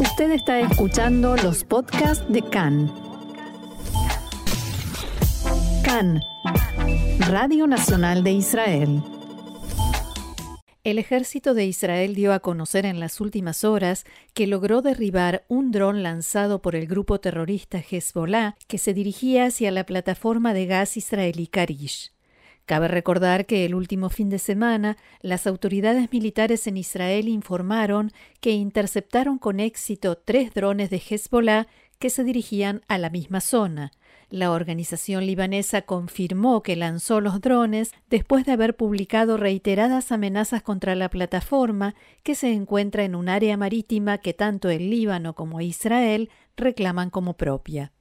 Usted está escuchando los podcasts de CAN. CAN, Radio Nacional de Israel. El ejército de Israel dio a conocer en las últimas horas que logró derribar un dron lanzado por el grupo terrorista Hezbollah que se dirigía hacia la plataforma de gas israelí Karish. Cabe recordar que el último fin de semana las autoridades militares en Israel informaron que interceptaron con éxito tres drones de Hezbollah que se dirigían a la misma zona. La organización libanesa confirmó que lanzó los drones después de haber publicado reiteradas amenazas contra la plataforma que se encuentra en un área marítima que tanto el Líbano como Israel reclaman como propia.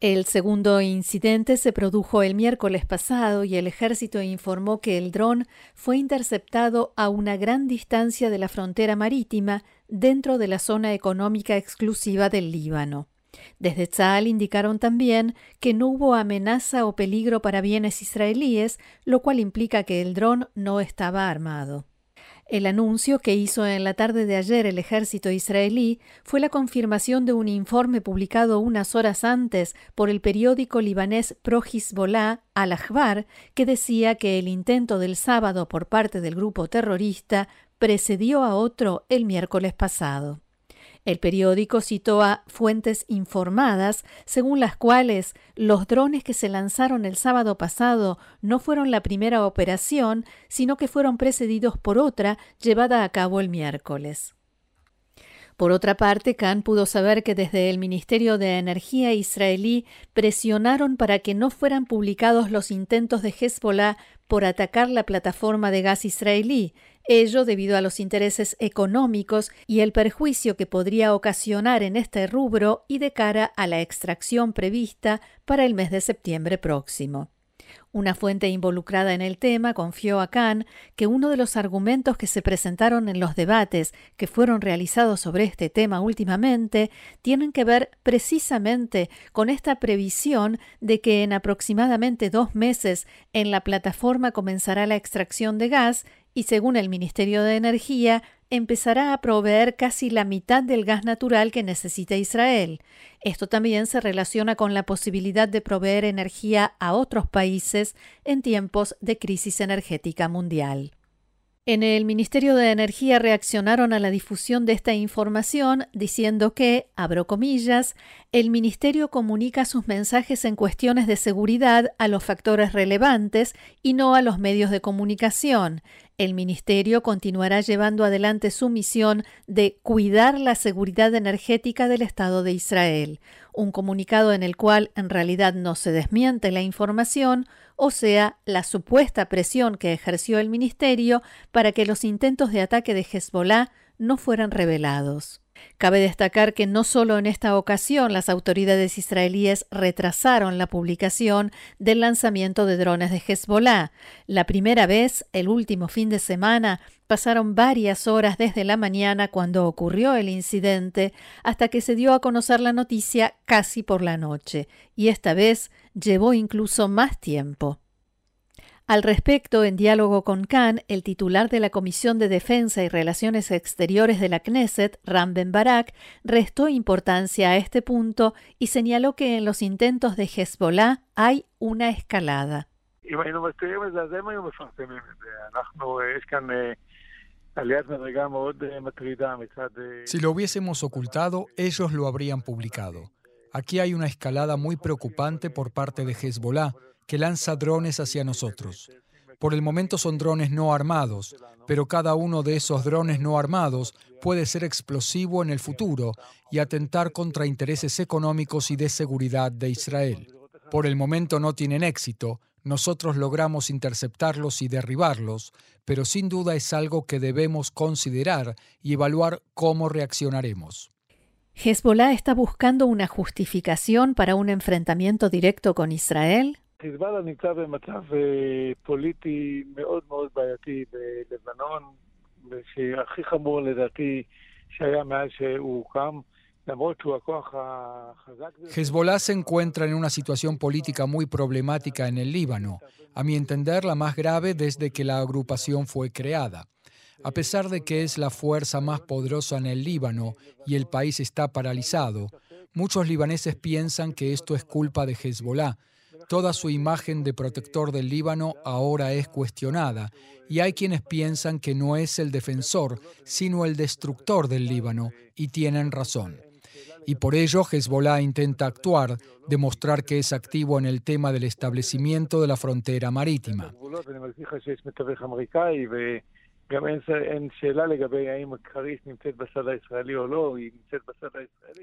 El segundo incidente se produjo el miércoles pasado y el ejército informó que el dron fue interceptado a una gran distancia de la frontera marítima dentro de la zona económica exclusiva del Líbano. Desde Tzal indicaron también que no hubo amenaza o peligro para bienes israelíes, lo cual implica que el dron no estaba armado. El anuncio que hizo en la tarde de ayer el ejército israelí fue la confirmación de un informe publicado unas horas antes por el periódico libanés pro Hezbollah Al-Akhbar, que decía que el intento del sábado por parte del grupo terrorista precedió a otro el miércoles pasado. El periódico citó a fuentes informadas, según las cuales los drones que se lanzaron el sábado pasado no fueron la primera operación, sino que fueron precedidos por otra llevada a cabo el miércoles. Por otra parte, Khan pudo saber que desde el Ministerio de Energía israelí presionaron para que no fueran publicados los intentos de Hezbollah por atacar la plataforma de gas israelí, ello debido a los intereses económicos y el perjuicio que podría ocasionar en este rubro y de cara a la extracción prevista para el mes de septiembre próximo. Una fuente involucrada en el tema confió a Khan que uno de los argumentos que se presentaron en los debates que fueron realizados sobre este tema últimamente tienen que ver precisamente con esta previsión de que en aproximadamente dos meses en la plataforma comenzará la extracción de gas y según el Ministerio de Energía, empezará a proveer casi la mitad del gas natural que necesita Israel. Esto también se relaciona con la posibilidad de proveer energía a otros países en tiempos de crisis energética mundial. En el Ministerio de Energía reaccionaron a la difusión de esta información diciendo que, abro comillas, el Ministerio comunica sus mensajes en cuestiones de seguridad a los factores relevantes y no a los medios de comunicación. El Ministerio continuará llevando adelante su misión de cuidar la seguridad energética del Estado de Israel, un comunicado en el cual en realidad no se desmiente la información, o sea, la supuesta presión que ejerció el Ministerio para que los intentos de ataque de Hezbollah no fueran revelados. Cabe destacar que no solo en esta ocasión las autoridades israelíes retrasaron la publicación del lanzamiento de drones de Hezbollah. La primera vez, el último fin de semana, pasaron varias horas desde la mañana cuando ocurrió el incidente hasta que se dio a conocer la noticia casi por la noche, y esta vez llevó incluso más tiempo. Al respecto, en diálogo con Khan, el titular de la Comisión de Defensa y Relaciones Exteriores de la Knesset, Ram Ben Barak, restó importancia a este punto y señaló que en los intentos de Hezbollah hay una escalada. Si lo hubiésemos ocultado, ellos lo habrían publicado. Aquí hay una escalada muy preocupante por parte de Hezbollah que lanza drones hacia nosotros. Por el momento son drones no armados, pero cada uno de esos drones no armados puede ser explosivo en el futuro y atentar contra intereses económicos y de seguridad de Israel. Por el momento no tienen éxito, nosotros logramos interceptarlos y derribarlos, pero sin duda es algo que debemos considerar y evaluar cómo reaccionaremos. ¿Hezbollah está buscando una justificación para un enfrentamiento directo con Israel? Hezbollah se encuentra en una situación política muy problemática en el Líbano, a mi entender la más grave desde que la agrupación fue creada. A pesar de que es la fuerza más poderosa en el Líbano y el país está paralizado, muchos libaneses piensan que esto es culpa de Hezbollah. Toda su imagen de protector del Líbano ahora es cuestionada y hay quienes piensan que no es el defensor, sino el destructor del Líbano, y tienen razón. Y por ello Hezbollah intenta actuar, demostrar que es activo en el tema del establecimiento de la frontera marítima.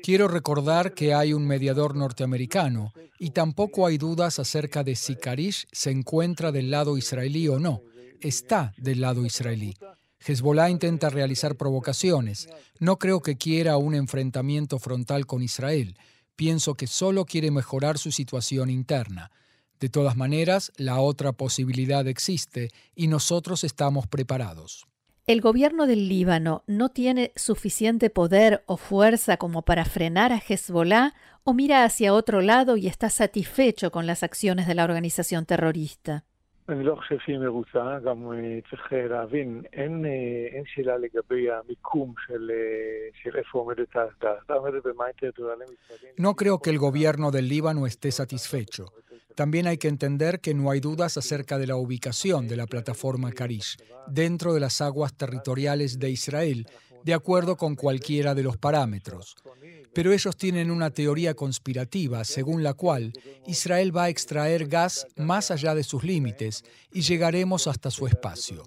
Quiero recordar que hay un mediador norteamericano y tampoco hay dudas acerca de si Karish se encuentra del lado israelí o no. Está del lado israelí. Hezbollah intenta realizar provocaciones. No creo que quiera un enfrentamiento frontal con Israel. Pienso que solo quiere mejorar su situación interna. De todas maneras, la otra posibilidad existe y nosotros estamos preparados. ¿El gobierno del Líbano no tiene suficiente poder o fuerza como para frenar a Hezbollah o mira hacia otro lado y está satisfecho con las acciones de la organización terrorista? No creo que el gobierno del Líbano esté satisfecho. También hay que entender que no hay dudas acerca de la ubicación de la plataforma Karish dentro de las aguas territoriales de Israel, de acuerdo con cualquiera de los parámetros. Pero ellos tienen una teoría conspirativa según la cual Israel va a extraer gas más allá de sus límites y llegaremos hasta su espacio.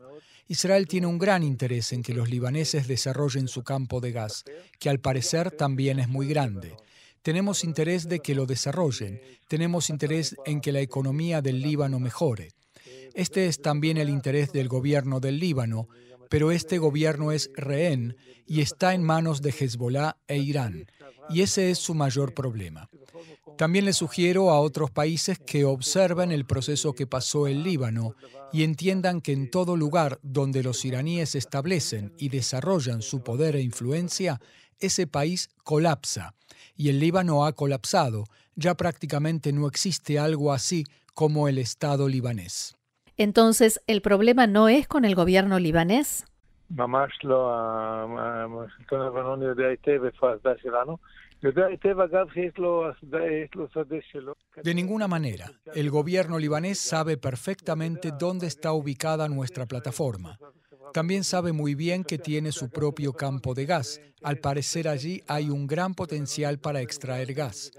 Israel tiene un gran interés en que los libaneses desarrollen su campo de gas, que al parecer también es muy grande. Tenemos interés de que lo desarrollen, tenemos interés en que la economía del Líbano mejore. Este es también el interés del gobierno del Líbano, pero este gobierno es rehén y está en manos de Hezbollah e Irán y ese es su mayor problema. También le sugiero a otros países que observen el proceso que pasó en Líbano y entiendan que en todo lugar donde los iraníes establecen y desarrollan su poder e influencia, ese país colapsa. Y el Líbano ha colapsado. Ya prácticamente no existe algo así como el Estado libanés. Entonces, ¿el problema no es con el gobierno libanés? De ninguna manera. El gobierno libanés sabe perfectamente dónde está ubicada nuestra plataforma. También sabe muy bien que tiene su propio campo de gas. Al parecer allí hay un gran potencial para extraer gas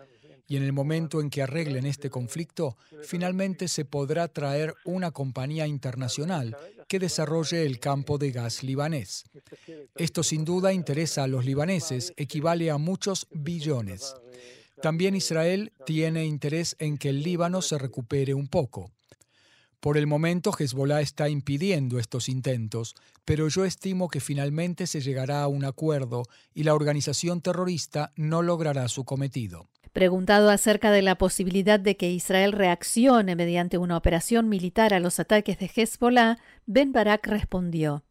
y en el momento en que arreglen este conflicto, finalmente se podrá traer una compañía internacional que desarrolle el campo de gas libanés. Esto sin duda interesa a los libaneses, equivale a muchos billones. También Israel tiene interés en que el Líbano se recupere un poco. Por el momento Hezbollah está impidiendo estos intentos, pero yo estimo que finalmente se llegará a un acuerdo y la organización terrorista no logrará su cometido. Preguntado acerca de la posibilidad de que Israel reaccione mediante una operación militar a los ataques de Hezbollah, Ben Barak respondió.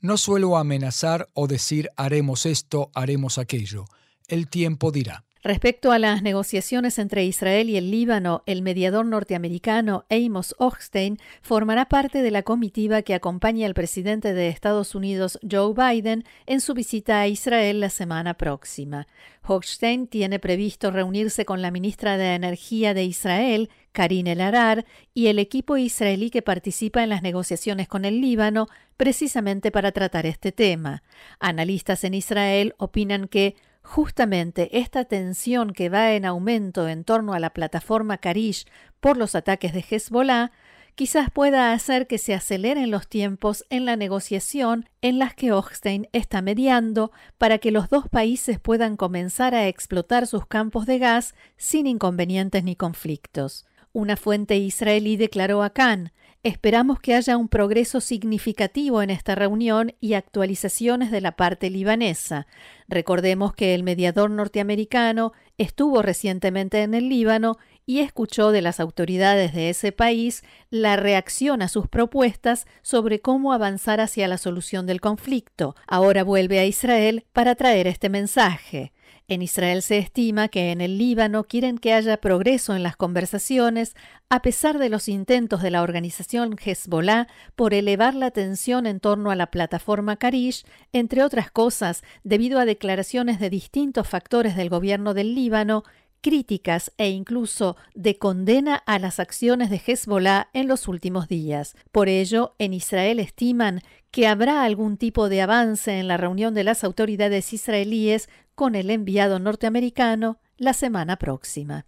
No suelo amenazar o decir haremos esto, haremos aquello. El tiempo dirá. Respecto a las negociaciones entre Israel y el Líbano, el mediador norteamericano Amos Hochstein formará parte de la comitiva que acompaña al presidente de Estados Unidos Joe Biden en su visita a Israel la semana próxima. Hochstein tiene previsto reunirse con la ministra de Energía de Israel, Karin El-Arar, y el equipo israelí que participa en las negociaciones con el Líbano, precisamente para tratar este tema. Analistas en Israel opinan que Justamente esta tensión que va en aumento en torno a la plataforma Karish por los ataques de Hezbollah quizás pueda hacer que se aceleren los tiempos en la negociación en las que Hochstein está mediando para que los dos países puedan comenzar a explotar sus campos de gas sin inconvenientes ni conflictos. Una fuente israelí declaró a Khan Esperamos que haya un progreso significativo en esta reunión y actualizaciones de la parte libanesa. Recordemos que el mediador norteamericano estuvo recientemente en el Líbano y escuchó de las autoridades de ese país la reacción a sus propuestas sobre cómo avanzar hacia la solución del conflicto. Ahora vuelve a Israel para traer este mensaje. En Israel se estima que en el Líbano quieren que haya progreso en las conversaciones, a pesar de los intentos de la organización Hezbollah por elevar la tensión en torno a la plataforma Karish, entre otras cosas, debido a declaraciones de distintos factores del gobierno del Líbano críticas e incluso de condena a las acciones de Hezbollah en los últimos días. Por ello, en Israel estiman que habrá algún tipo de avance en la reunión de las autoridades israelíes con el enviado norteamericano la semana próxima.